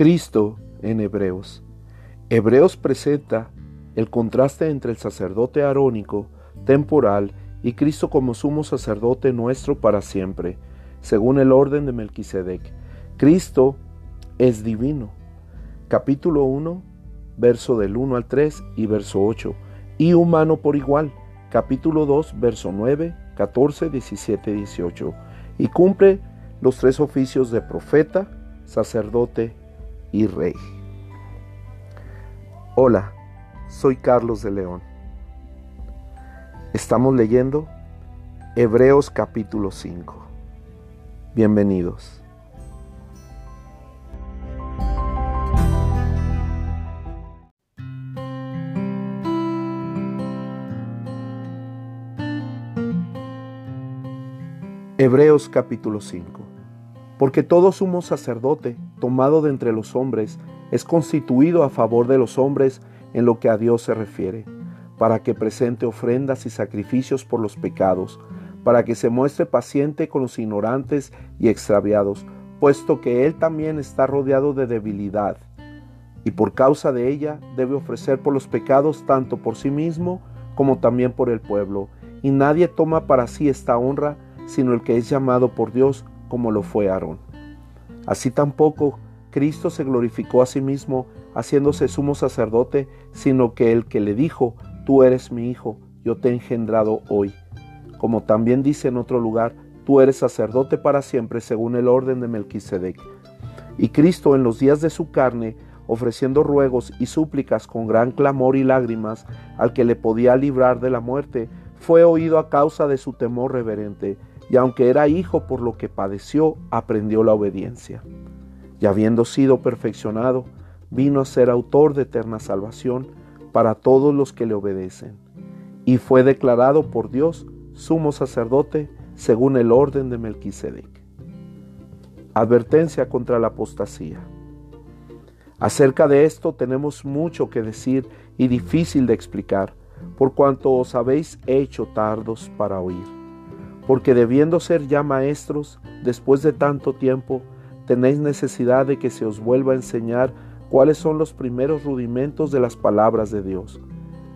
Cristo en Hebreos. Hebreos presenta el contraste entre el sacerdote arónico, temporal, y Cristo como sumo sacerdote nuestro para siempre, según el orden de Melquisedec. Cristo es divino. Capítulo 1, verso del 1 al 3 y verso 8. Y humano por igual. Capítulo 2, verso 9, 14, 17, 18. Y cumple los tres oficios de profeta, sacerdote y rey. Hola, soy Carlos de León. Estamos leyendo Hebreos capítulo 5. Bienvenidos. Hebreos capítulo 5 porque todo sumo sacerdote, tomado de entre los hombres, es constituido a favor de los hombres en lo que a Dios se refiere, para que presente ofrendas y sacrificios por los pecados, para que se muestre paciente con los ignorantes y extraviados, puesto que Él también está rodeado de debilidad, y por causa de ella debe ofrecer por los pecados tanto por sí mismo como también por el pueblo, y nadie toma para sí esta honra, sino el que es llamado por Dios como lo fue Aarón. Así tampoco Cristo se glorificó a sí mismo haciéndose sumo sacerdote, sino que el que le dijo, tú eres mi hijo, yo te he engendrado hoy. Como también dice en otro lugar, tú eres sacerdote para siempre según el orden de Melquisedec. Y Cristo en los días de su carne, ofreciendo ruegos y súplicas con gran clamor y lágrimas al que le podía librar de la muerte, fue oído a causa de su temor reverente y aunque era hijo por lo que padeció, aprendió la obediencia. Y habiendo sido perfeccionado, vino a ser autor de eterna salvación para todos los que le obedecen. Y fue declarado por Dios sumo sacerdote según el orden de Melquisedec. Advertencia contra la apostasía. Acerca de esto tenemos mucho que decir y difícil de explicar, por cuanto os habéis hecho tardos para oír porque debiendo ser ya maestros, después de tanto tiempo, tenéis necesidad de que se os vuelva a enseñar cuáles son los primeros rudimentos de las palabras de Dios.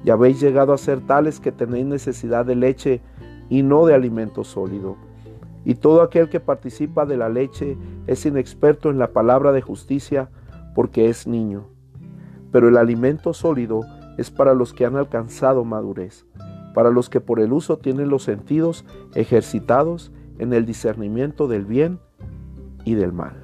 Y habéis llegado a ser tales que tenéis necesidad de leche y no de alimento sólido. Y todo aquel que participa de la leche es inexperto en la palabra de justicia porque es niño. Pero el alimento sólido es para los que han alcanzado madurez para los que por el uso tienen los sentidos ejercitados en el discernimiento del bien y del mal.